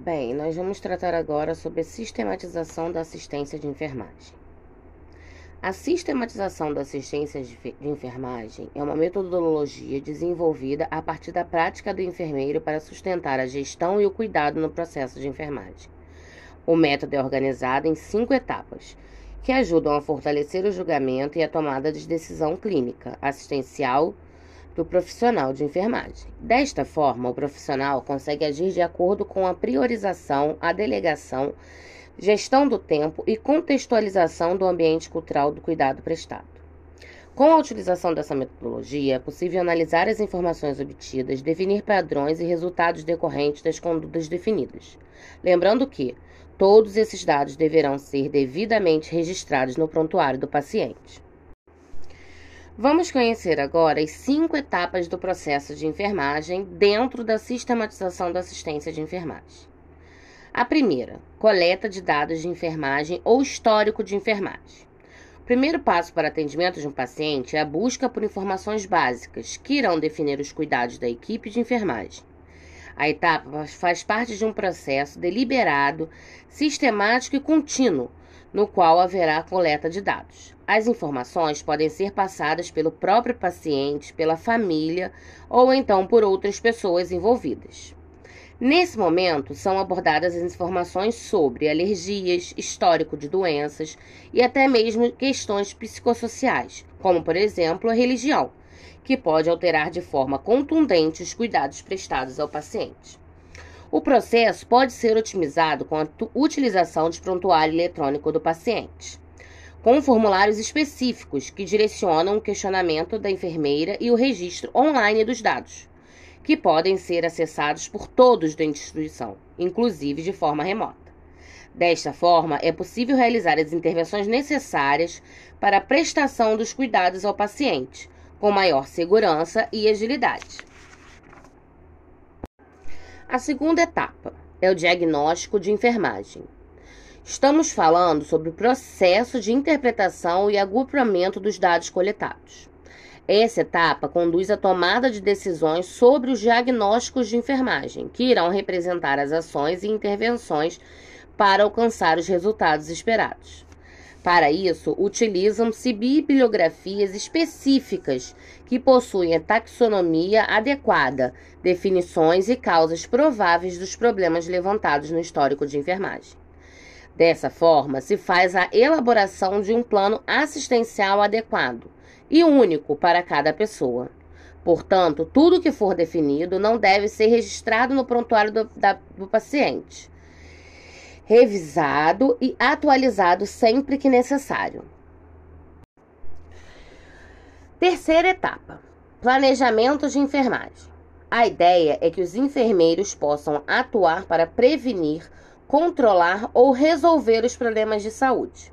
Bem, nós vamos tratar agora sobre a sistematização da assistência de enfermagem. A sistematização da assistência de enfermagem é uma metodologia desenvolvida a partir da prática do enfermeiro para sustentar a gestão e o cuidado no processo de enfermagem. O método é organizado em cinco etapas, que ajudam a fortalecer o julgamento e a tomada de decisão clínica, assistencial, do profissional de enfermagem. Desta forma, o profissional consegue agir de acordo com a priorização, a delegação, gestão do tempo e contextualização do ambiente cultural do cuidado prestado. Com a utilização dessa metodologia, é possível analisar as informações obtidas, definir padrões e resultados decorrentes das condutas definidas. Lembrando que todos esses dados deverão ser devidamente registrados no prontuário do paciente. Vamos conhecer agora as cinco etapas do processo de enfermagem dentro da sistematização da assistência de enfermagem. A primeira, coleta de dados de enfermagem ou histórico de enfermagem. O primeiro passo para atendimento de um paciente é a busca por informações básicas que irão definir os cuidados da equipe de enfermagem. A etapa faz parte de um processo deliberado, sistemático e contínuo no qual haverá coleta de dados. As informações podem ser passadas pelo próprio paciente, pela família ou então por outras pessoas envolvidas. Nesse momento, são abordadas as informações sobre alergias, histórico de doenças e até mesmo questões psicossociais, como, por exemplo, a religião, que pode alterar de forma contundente os cuidados prestados ao paciente. O processo pode ser otimizado com a utilização de prontuário eletrônico do paciente, com formulários específicos que direcionam o questionamento da enfermeira e o registro online dos dados, que podem ser acessados por todos da instituição, inclusive de forma remota. Desta forma, é possível realizar as intervenções necessárias para a prestação dos cuidados ao paciente, com maior segurança e agilidade. A segunda etapa é o diagnóstico de enfermagem. Estamos falando sobre o processo de interpretação e agrupamento dos dados coletados. Essa etapa conduz à tomada de decisões sobre os diagnósticos de enfermagem, que irão representar as ações e intervenções para alcançar os resultados esperados. Para isso, utilizam-se bibliografias específicas que possuem a taxonomia adequada, definições e causas prováveis dos problemas levantados no histórico de enfermagem. Dessa forma, se faz a elaboração de um plano assistencial adequado e único para cada pessoa. Portanto, tudo que for definido não deve ser registrado no prontuário do, da, do paciente revisado e atualizado sempre que necessário. Terceira etapa: planejamento de enfermagem. A ideia é que os enfermeiros possam atuar para prevenir, controlar ou resolver os problemas de saúde.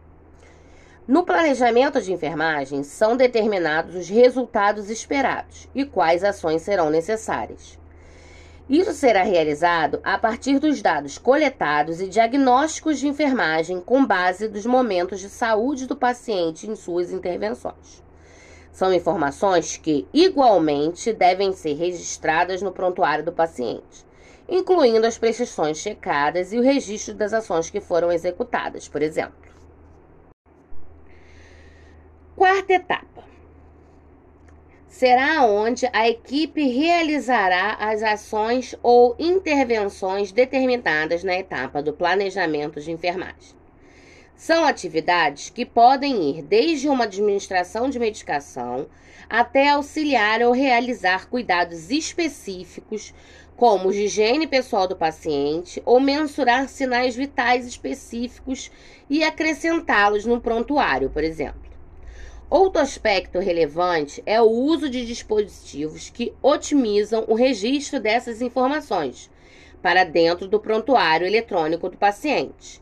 No planejamento de enfermagem, são determinados os resultados esperados e quais ações serão necessárias. Isso será realizado a partir dos dados coletados e diagnósticos de enfermagem com base dos momentos de saúde do paciente em suas intervenções. São informações que, igualmente, devem ser registradas no prontuário do paciente, incluindo as prescrições checadas e o registro das ações que foram executadas, por exemplo. Quarta etapa será onde a equipe realizará as ações ou intervenções determinadas na etapa do planejamento de enfermagem. São atividades que podem ir desde uma administração de medicação até auxiliar ou realizar cuidados específicos, como de higiene pessoal do paciente, ou mensurar sinais vitais específicos e acrescentá-los no prontuário, por exemplo. Outro aspecto relevante é o uso de dispositivos que otimizam o registro dessas informações para dentro do prontuário eletrônico do paciente,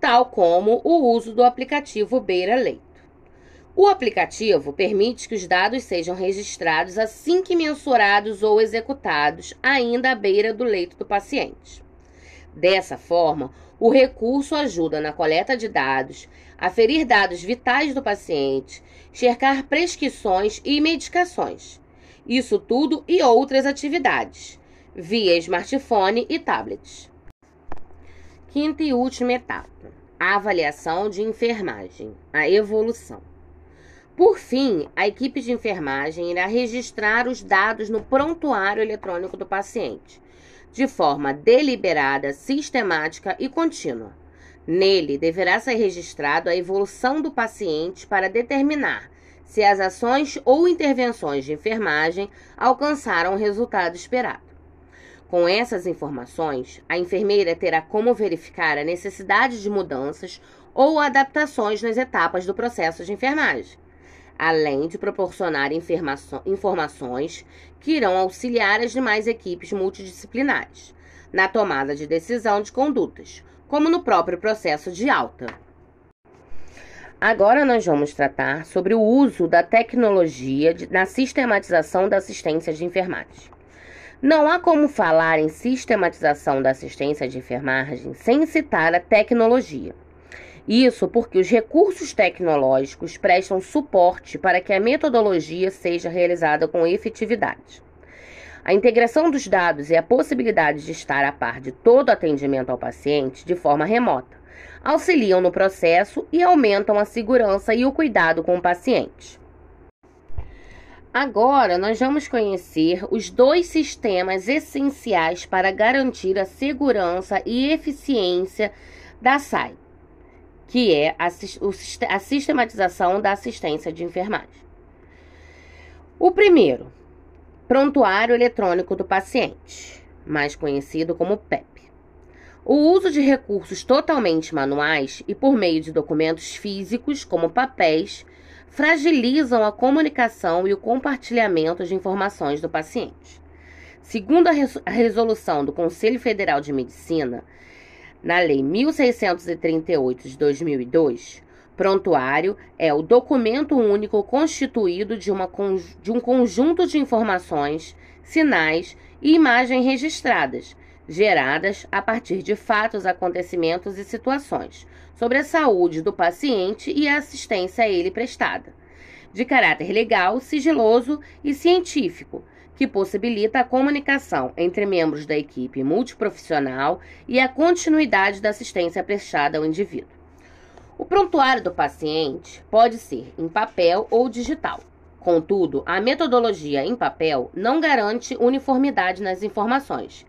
tal como o uso do aplicativo Beira Leito. O aplicativo permite que os dados sejam registrados assim que mensurados ou executados, ainda à beira do leito do paciente. Dessa forma, o recurso ajuda na coleta de dados, aferir dados vitais do paciente, cercar prescrições e medicações. Isso tudo e outras atividades, via smartphone e tablets. Quinta e última etapa: a avaliação de enfermagem, a evolução. Por fim, a equipe de enfermagem irá registrar os dados no prontuário eletrônico do paciente, de forma deliberada, sistemática e contínua. Nele deverá ser registrado a evolução do paciente para determinar se as ações ou intervenções de enfermagem alcançaram o resultado esperado. Com essas informações, a enfermeira terá como verificar a necessidade de mudanças ou adaptações nas etapas do processo de enfermagem, além de proporcionar informações que irão auxiliar as demais equipes multidisciplinares na tomada de decisão de condutas, como no próprio processo de alta. Agora nós vamos tratar sobre o uso da tecnologia na sistematização da assistência de enfermagem. Não há como falar em sistematização da assistência de enfermagem sem citar a tecnologia. Isso porque os recursos tecnológicos prestam suporte para que a metodologia seja realizada com efetividade. A integração dos dados e a possibilidade de estar a par de todo atendimento ao paciente de forma remota auxiliam no processo e aumentam a segurança e o cuidado com o paciente. Agora nós vamos conhecer os dois sistemas essenciais para garantir a segurança e eficiência da SAI, que é a, a sistematização da assistência de enfermagem. O primeiro, Prontuário Eletrônico do Paciente, mais conhecido como PEP. O uso de recursos totalmente manuais e por meio de documentos físicos, como papéis, fragilizam a comunicação e o compartilhamento de informações do paciente. Segundo a, res a resolução do Conselho Federal de Medicina, na Lei 1638 de 2002, prontuário é o documento único constituído de, uma, de um conjunto de informações, sinais e imagens registradas, geradas a partir de fatos, acontecimentos e situações, sobre a saúde do paciente e a assistência a ele prestada, de caráter legal, sigiloso e científico, que possibilita a comunicação entre membros da equipe multiprofissional e a continuidade da assistência prestada ao indivíduo. O prontuário do paciente pode ser em papel ou digital. Contudo, a metodologia em papel não garante uniformidade nas informações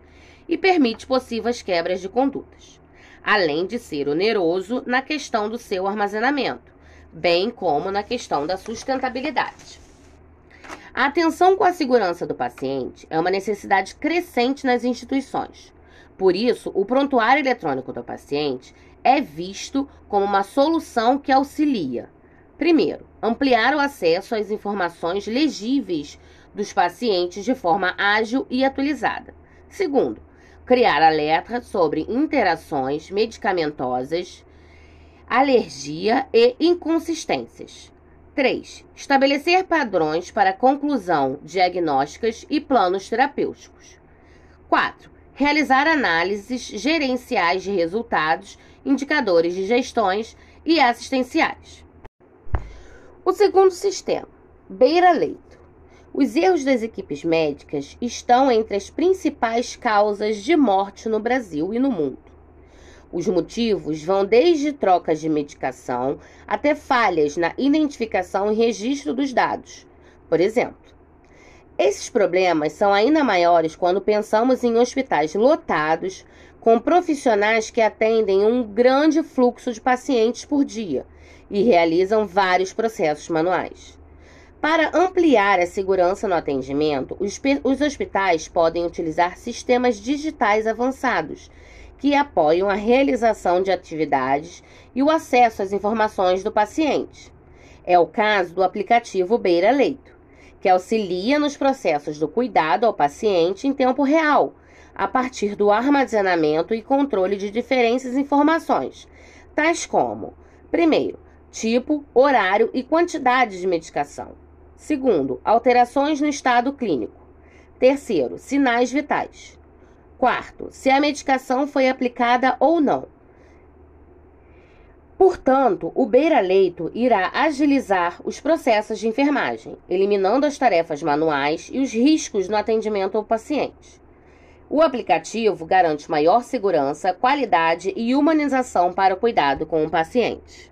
e permite possíveis quebras de condutas além de ser oneroso na questão do seu armazenamento, bem como na questão da sustentabilidade. A atenção com a segurança do paciente é uma necessidade crescente nas instituições. Por isso, o prontuário eletrônico do paciente é visto como uma solução que auxilia, primeiro, ampliar o acesso às informações legíveis dos pacientes de forma ágil e atualizada. Segundo, criar alerta sobre interações medicamentosas, alergia e inconsistências. 3. Estabelecer padrões para conclusão diagnósticas e planos terapêuticos. 4. Realizar análises gerenciais de resultados, indicadores de gestões e assistenciais. O segundo sistema, beira-leito. Os erros das equipes médicas estão entre as principais causas de morte no Brasil e no mundo. Os motivos vão desde trocas de medicação até falhas na identificação e registro dos dados. Por exemplo, esses problemas são ainda maiores quando pensamos em hospitais lotados, com profissionais que atendem um grande fluxo de pacientes por dia e realizam vários processos manuais. Para ampliar a segurança no atendimento, os, os hospitais podem utilizar sistemas digitais avançados que apoiam a realização de atividades e o acesso às informações do paciente. É o caso do aplicativo Beira Leito, que auxilia nos processos do cuidado ao paciente em tempo real, a partir do armazenamento e controle de diferentes informações, tais como: primeiro, tipo, horário e quantidade de medicação. Segundo, alterações no estado clínico. Terceiro, sinais vitais. Quarto, se a medicação foi aplicada ou não. Portanto, o beira-leito irá agilizar os processos de enfermagem, eliminando as tarefas manuais e os riscos no atendimento ao paciente. O aplicativo garante maior segurança, qualidade e humanização para o cuidado com o paciente.